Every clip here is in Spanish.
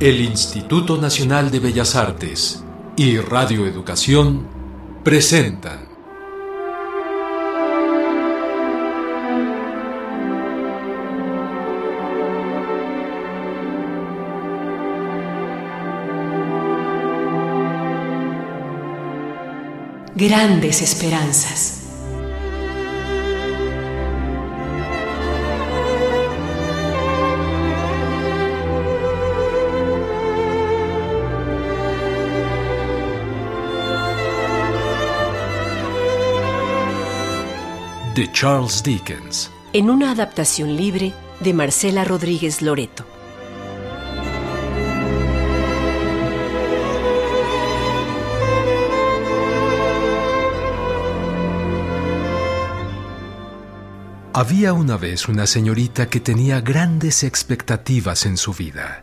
El Instituto Nacional de Bellas Artes y Radio Educación presentan Grandes Esperanzas. De Charles Dickens. En una adaptación libre de Marcela Rodríguez Loreto. Había una vez una señorita que tenía grandes expectativas en su vida.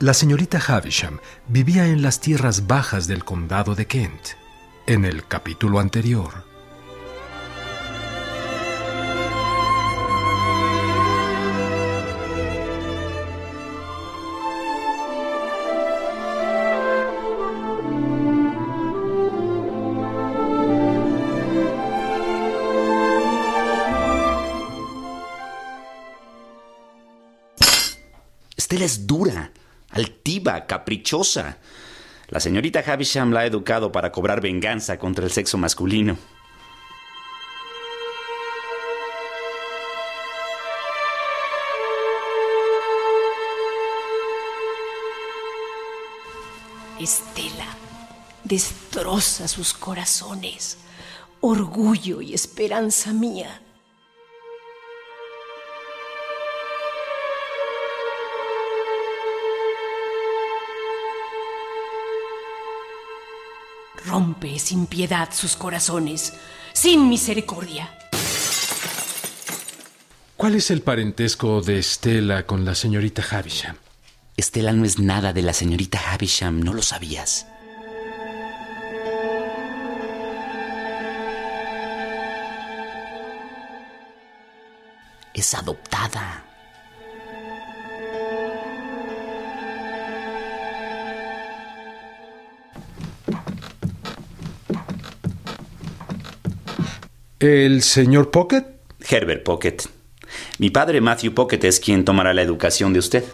La señorita Havisham vivía en las tierras bajas del condado de Kent. En el capítulo anterior, caprichosa. La señorita Havisham la ha educado para cobrar venganza contra el sexo masculino. Estela destroza sus corazones, orgullo y esperanza mía. Rompe sin piedad sus corazones, sin misericordia. ¿Cuál es el parentesco de Estela con la señorita Havisham? Estela no es nada de la señorita Havisham, ¿no lo sabías? Es adoptada. ¿El señor Pocket? Herbert Pocket. Mi padre Matthew Pocket es quien tomará la educación de usted.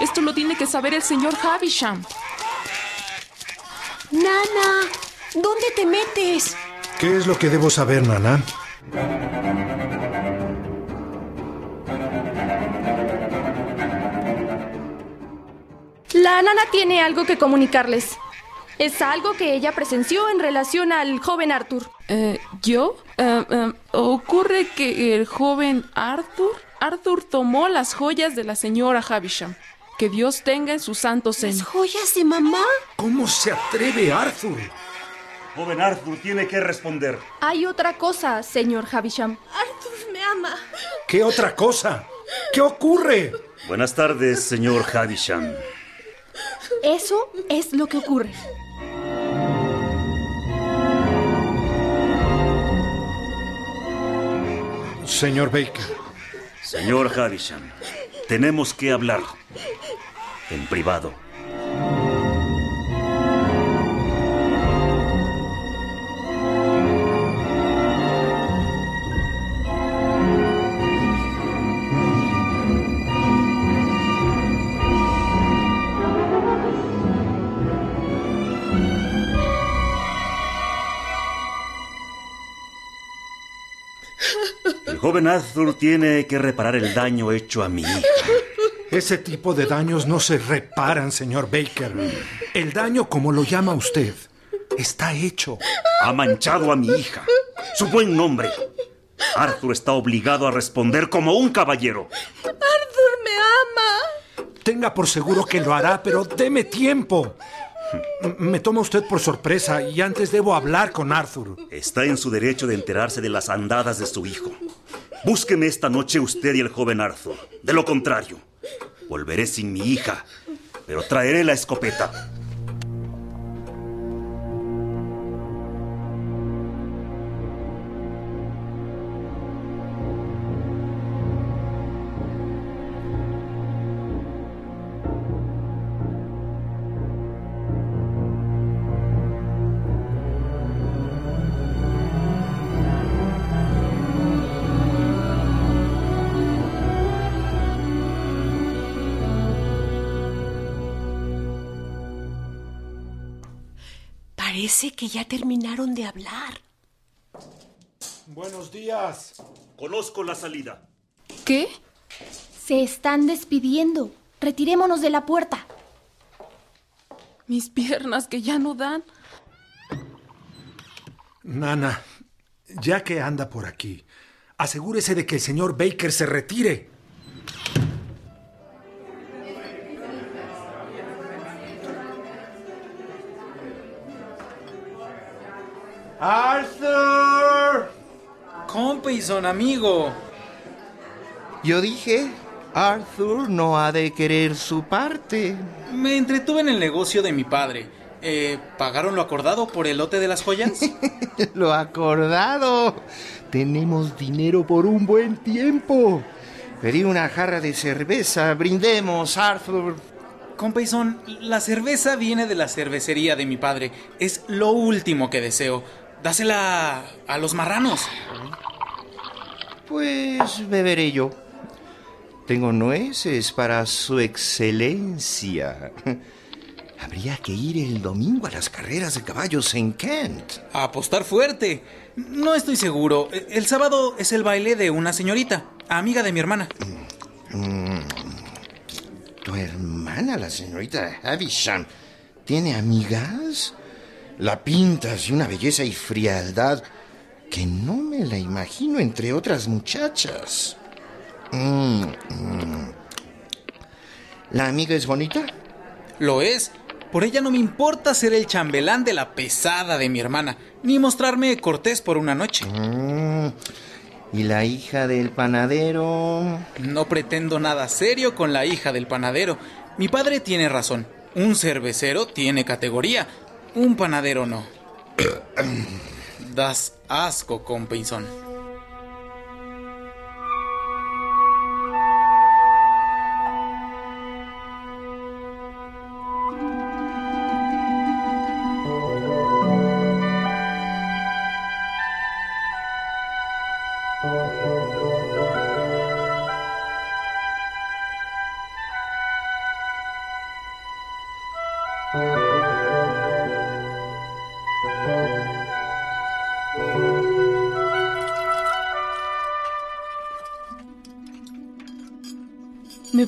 Esto lo tiene que saber el señor Havisham. Nana, ¿dónde te metes? ¿Qué es lo que debo saber, Nana? La nana tiene algo que comunicarles. Es algo que ella presenció en relación al joven Arthur. Eh, ¿Yo? Eh, eh, ocurre que el joven Arthur... Arthur tomó las joyas de la señora Havisham. Que Dios tenga en su santo ¿Las seno. joyas de mamá? ¿Cómo se atreve Arthur? Joven Arthur tiene que responder. Hay otra cosa, señor Havisham. Arthur me ama. ¿Qué otra cosa? ¿Qué ocurre? Buenas tardes, señor Havisham. Eso es lo que ocurre. Señor Baker, Señor Havisham, tenemos que hablar. En privado. Joven Arthur tiene que reparar el daño hecho a mi hija. ese tipo de daños no se reparan, señor Baker. El daño, como lo llama usted, está hecho. Ha manchado a mi hija, su buen nombre. Arthur está obligado a responder como un caballero. Arthur me ama. Tenga por seguro que lo hará, pero deme tiempo. Me toma usted por sorpresa y antes debo hablar con Arthur. Está en su derecho de enterarse de las andadas de su hijo. Búsqueme esta noche usted y el joven Arthur. De lo contrario, volveré sin mi hija, pero traeré la escopeta. Parece que ya terminaron de hablar. Buenos días. Conozco la salida. ¿Qué? Se están despidiendo. Retirémonos de la puerta. Mis piernas que ya no dan. Nana, ya que anda por aquí, asegúrese de que el señor Baker se retire. ¡Arthur! Compison, amigo. Yo dije, Arthur no ha de querer su parte. Me entretuve en el negocio de mi padre. Eh, ¿Pagaron lo acordado por el lote de las joyas? Lo acordado. Tenemos dinero por un buen tiempo. Pedí una jarra de cerveza. Brindemos, Arthur. Compison, la cerveza viene de la cervecería de mi padre. Es lo último que deseo. Dásela a los marranos. Pues beberé yo. Tengo nueces para su excelencia. Habría que ir el domingo a las carreras de caballos en Kent. A apostar fuerte. No estoy seguro. El sábado es el baile de una señorita, amiga de mi hermana. Mm, ¿Tu hermana, la señorita Havisham, tiene amigas? La pintas de una belleza y frialdad que no me la imagino entre otras muchachas. Mm, mm. ¿La amiga es bonita? Lo es. Por ella no me importa ser el chambelán de la pesada de mi hermana, ni mostrarme cortés por una noche. Mm, ¿Y la hija del panadero? No pretendo nada serio con la hija del panadero. Mi padre tiene razón. Un cervecero tiene categoría, un panadero no. das asco, compinson.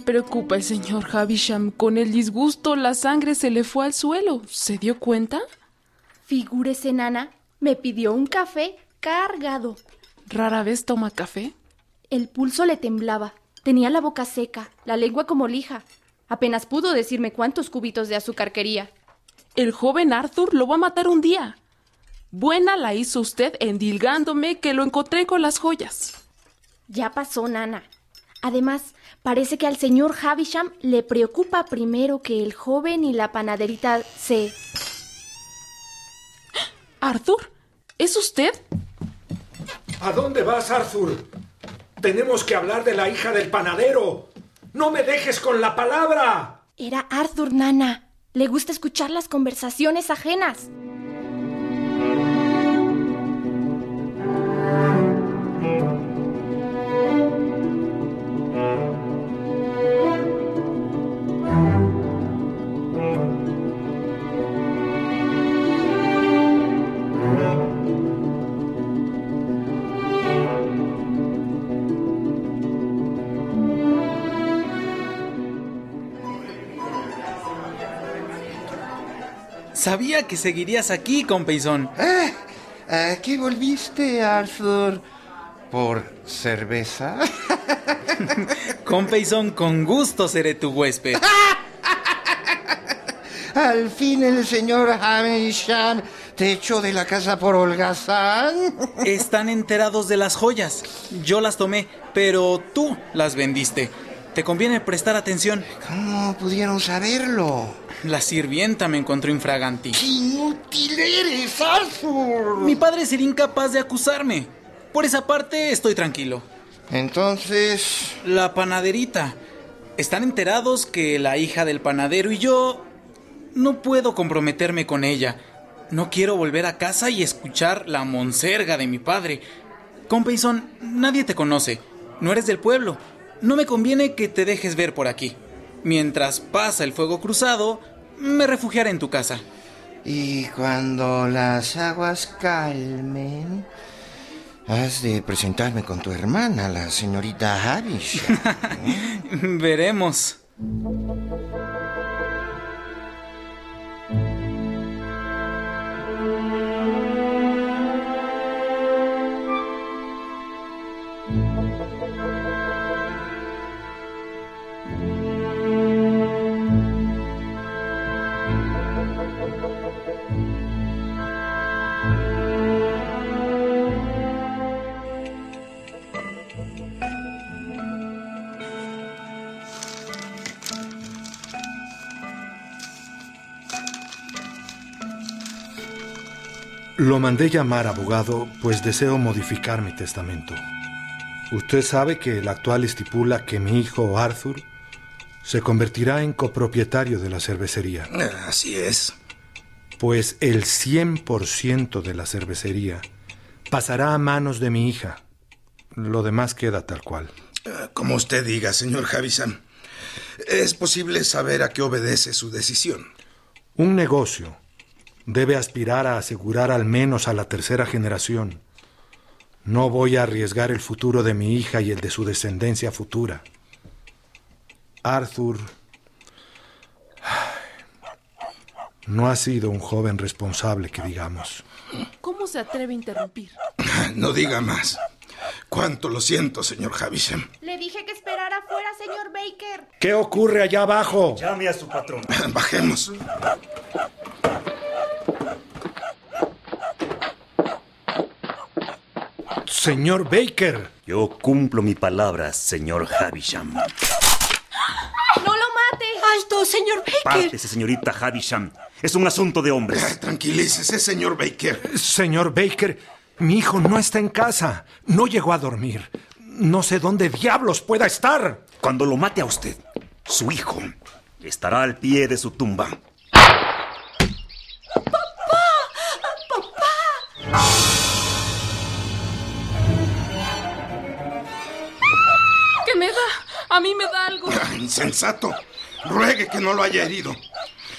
Preocupa el señor Havisham. Con el disgusto la sangre se le fue al suelo. ¿Se dio cuenta? Figúrese, Nana, me pidió un café cargado. ¿Rara vez toma café? El pulso le temblaba. Tenía la boca seca, la lengua como lija. Apenas pudo decirme cuántos cubitos de azúcar quería. El joven Arthur lo va a matar un día. Buena la hizo usted endilgándome que lo encontré con las joyas. Ya pasó, Nana. Además, parece que al señor Havisham le preocupa primero que el joven y la panaderita se... ¿Arthur? ¿Es usted? ¿A dónde vas, Arthur? Tenemos que hablar de la hija del panadero. No me dejes con la palabra. Era Arthur, Nana. Le gusta escuchar las conversaciones ajenas. Sabía que seguirías aquí, compeyson. Ah, ¿A qué volviste, Arthur? ¿Por cerveza? compeyson, con gusto seré tu huésped. Al fin el señor Havisham te echó de la casa por holgazán. Están enterados de las joyas. Yo las tomé, pero tú las vendiste. Te conviene prestar atención. ¿Cómo pudieron saberlo? La sirvienta me encontró infraganti. ¡Qué inútil eres, Arthur! Mi padre sería incapaz de acusarme. Por esa parte estoy tranquilo. Entonces... La panaderita. Están enterados que la hija del panadero y yo... No puedo comprometerme con ella. No quiero volver a casa y escuchar la monserga de mi padre. Compeyson, nadie te conoce. No eres del pueblo. No me conviene que te dejes ver por aquí. Mientras pasa el fuego cruzado, me refugiaré en tu casa. Y cuando las aguas calmen, has de presentarme con tu hermana, la señorita Hamish. Veremos. Lo mandé llamar abogado, pues deseo modificar mi testamento. Usted sabe que el actual estipula que mi hijo Arthur se convertirá en copropietario de la cervecería. Así es. Pues el 100% de la cervecería pasará a manos de mi hija. Lo demás queda tal cual. Como usted diga, señor Javisham. Es posible saber a qué obedece su decisión. Un negocio debe aspirar a asegurar al menos a la tercera generación. No voy a arriesgar el futuro de mi hija y el de su descendencia futura. Arthur no ha sido un joven responsable, que digamos. ¿Cómo se atreve a interrumpir? No diga más. Cuánto lo siento, señor Havisham. Le dije que esperara afuera, señor Baker. ¿Qué ocurre allá abajo? Llame a su patrón. Bajemos. Señor Baker. Yo cumplo mi palabra, señor Havisham. ¡No lo mate! ¡Alto, señor Baker! Pártese, señorita Havisham. Es un asunto de hombres. Tranquilícese, señor Baker. Señor Baker, mi hijo no está en casa. No llegó a dormir. No sé dónde diablos pueda estar. Cuando lo mate a usted, su hijo estará al pie de su tumba. Insensato. Ruegue que no lo haya herido.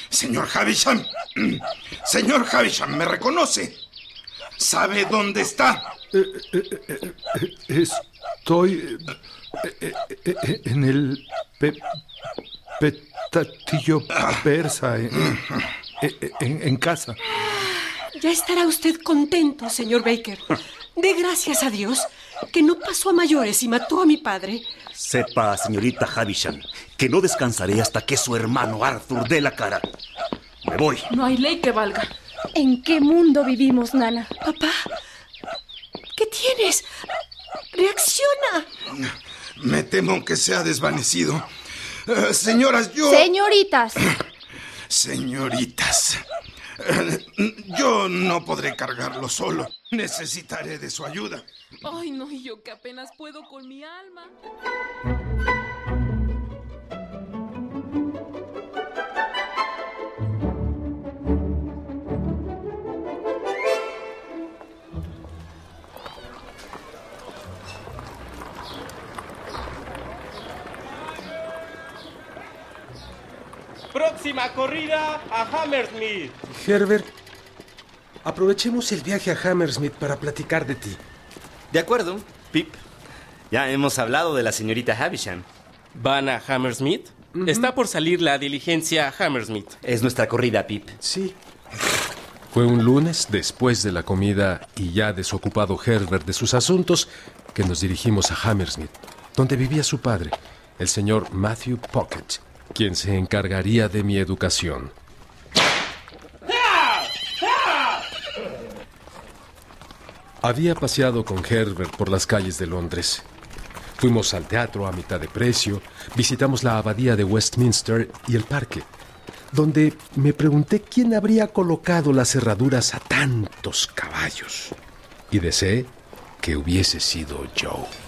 Señor Havisham. Señor Havisham, ¿me reconoce? ¿Sabe dónde está? Estoy eh, eh, eh, en el pe- petatillo persa, en, en- en casa. Ya estará usted contento, señor Baker. De gracias a Dios que no pasó a mayores y mató a mi padre. Sepa, señorita Havisham, que no descansaré hasta que su hermano Arthur dé la cara. Me voy. No hay ley que valga. ¿En qué mundo vivimos, Nana? Papá, ¿qué tienes? Reacciona. Me temo que se ha desvanecido. Eh, señoras, yo... Señoritas. Señoritas. eh, Yo no podré cargarlo solo. Necesitaré de su ayuda. Ay, no, y yo que apenas puedo con mi alma. Próxima corrida a Hammersmith. Herbert, aprovechemos el viaje a Hammersmith para platicar de ti. De acuerdo, Pip. Ya hemos hablado de la señorita Havisham. ¿Van a Hammersmith? Está por salir la diligencia a Hammersmith. Es nuestra corrida, Pip. Sí, Fue un lunes, después de la comida y ya desocupado Herbert de sus asuntos, que nos dirigimos a Hammersmith, donde vivía su padre, el señor Matthew Pocket, quien se encargaría de mi educación. Había paseado con Herbert por las calles de Londres. Fuimos al teatro a mitad de precio, visitamos la abadía de Westminster y el parque, donde me pregunté quién habría colocado las cerraduras a tantos caballos. Y deseé que hubiese sido Joe.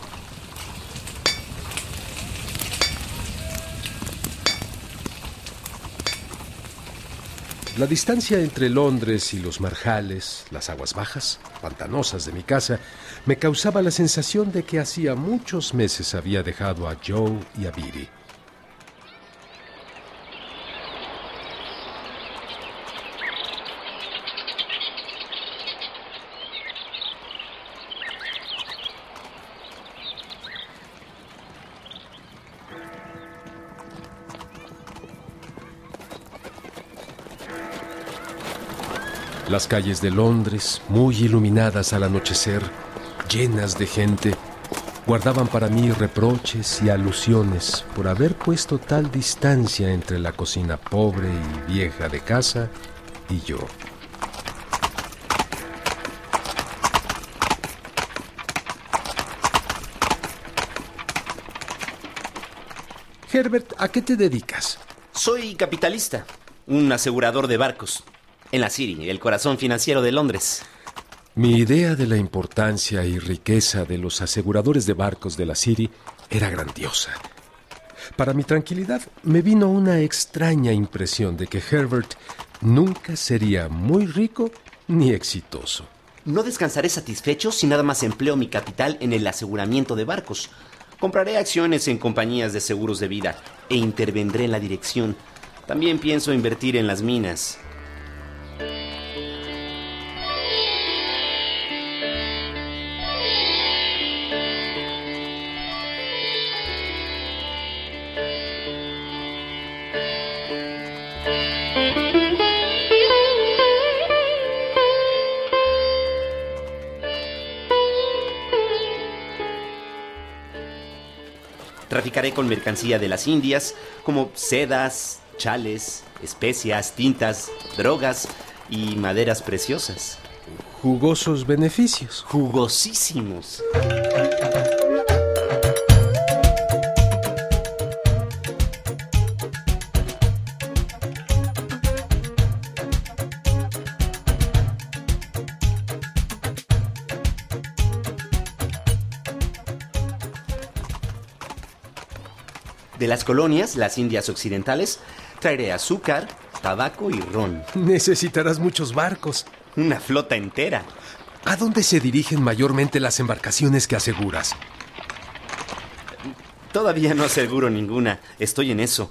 La distancia entre Londres y los marjales, las aguas bajas, pantanosas de mi casa, me causaba la sensación de que hacía muchos meses había dejado a Joe y a Biddy. Las calles de Londres, muy iluminadas al anochecer, llenas de gente, guardaban para mí reproches y alusiones por haber puesto tal distancia entre la cocina pobre y vieja de casa y yo. Herbert, ¿a qué te dedicas? Soy capitalista, un asegurador de barcos en la City, el corazón financiero de Londres. Mi idea de la importancia y riqueza de los aseguradores de barcos de la City era grandiosa. Para mi tranquilidad me vino una extraña impresión de que Herbert nunca sería muy rico ni exitoso. No descansaré satisfecho si nada más empleo mi capital en el aseguramiento de barcos. Compraré acciones en compañías de seguros de vida e intervendré en la dirección. También pienso invertir en las minas. Traficaré con mercancía de las Indias, como sedas, chales, especias, tintas, drogas y maderas preciosas. Jugosos beneficios. Jugosísimos. De las colonias, las Indias Occidentales, traeré azúcar, tabaco y ron. Necesitarás muchos barcos. Una flota entera. ¿A dónde se dirigen mayormente las embarcaciones que aseguras? Todavía no aseguro ninguna. Estoy en eso.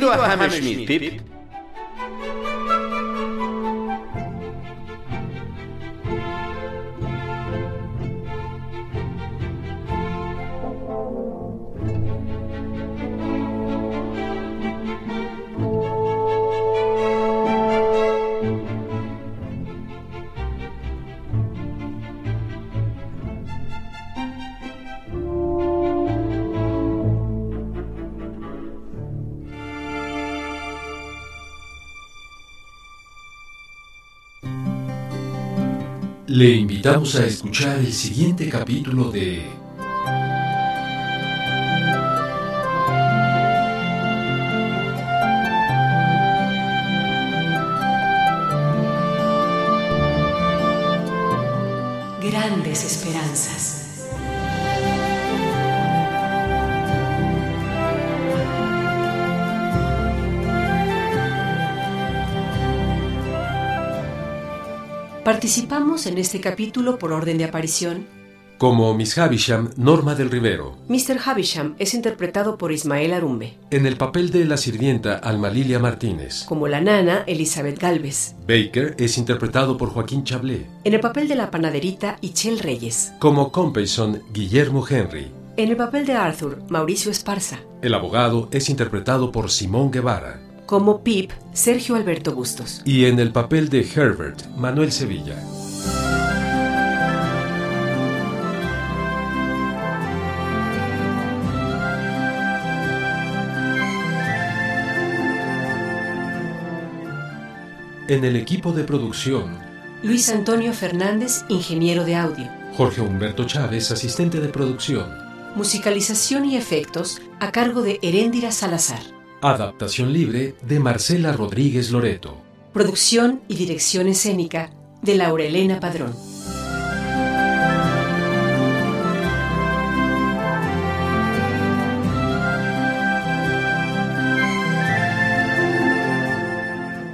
Bienvenido a Hammersmith, Pip. Le invitamos a escuchar el siguiente capítulo de Grandes Esperanzas. Participamos en este capítulo por orden de aparición Como Miss Havisham, Norma del Rivero. Mr. Havisham es interpretado por Ismael Arumbe. En el papel de la sirvienta, Alma Lilia Martínez. Como la nana, Elizabeth Galvez. Baker es interpretado por Joaquín Chablé. En el papel de la panaderita, Ichel Reyes. Como Compeyson, Guillermo Henry. En el papel de Arthur, Mauricio Esparza. El abogado es interpretado por Simón Guevara. Como Pip, Sergio Alberto Bustos. Y en el papel de Herbert, Manuel Sevilla. En el equipo de producción, Luis Antonio Fernández, ingeniero de audio. Jorge Humberto Chávez, asistente de producción. Musicalización y efectos a cargo de Heréndira Salazar. Adaptación libre de Marcela Rodríguez Loreto. Producción y dirección escénica de Laurelena Padrón.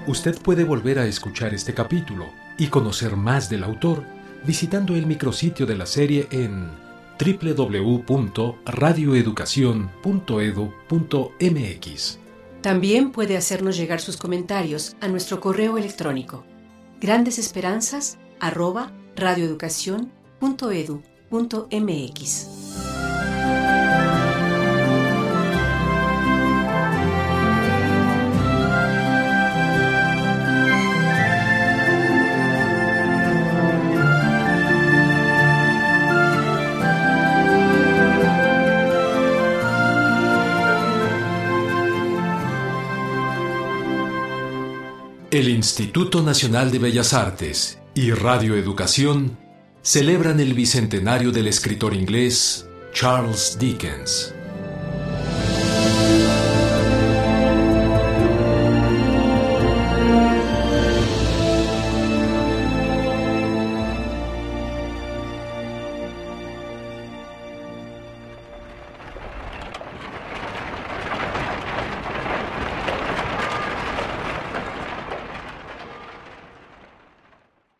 Usted puede volver a escuchar este capítulo y conocer más del autor visitando el micrositio de la serie en www.radioeducacion.edu.mx. También puede hacernos llegar sus comentarios a nuestro correo electrónico grandeesperanzas@radioeducacion.edu.mx. El Instituto Nacional de Bellas Artes y Radio Educación celebran el bicentenario del escritor inglés Charles Dickens.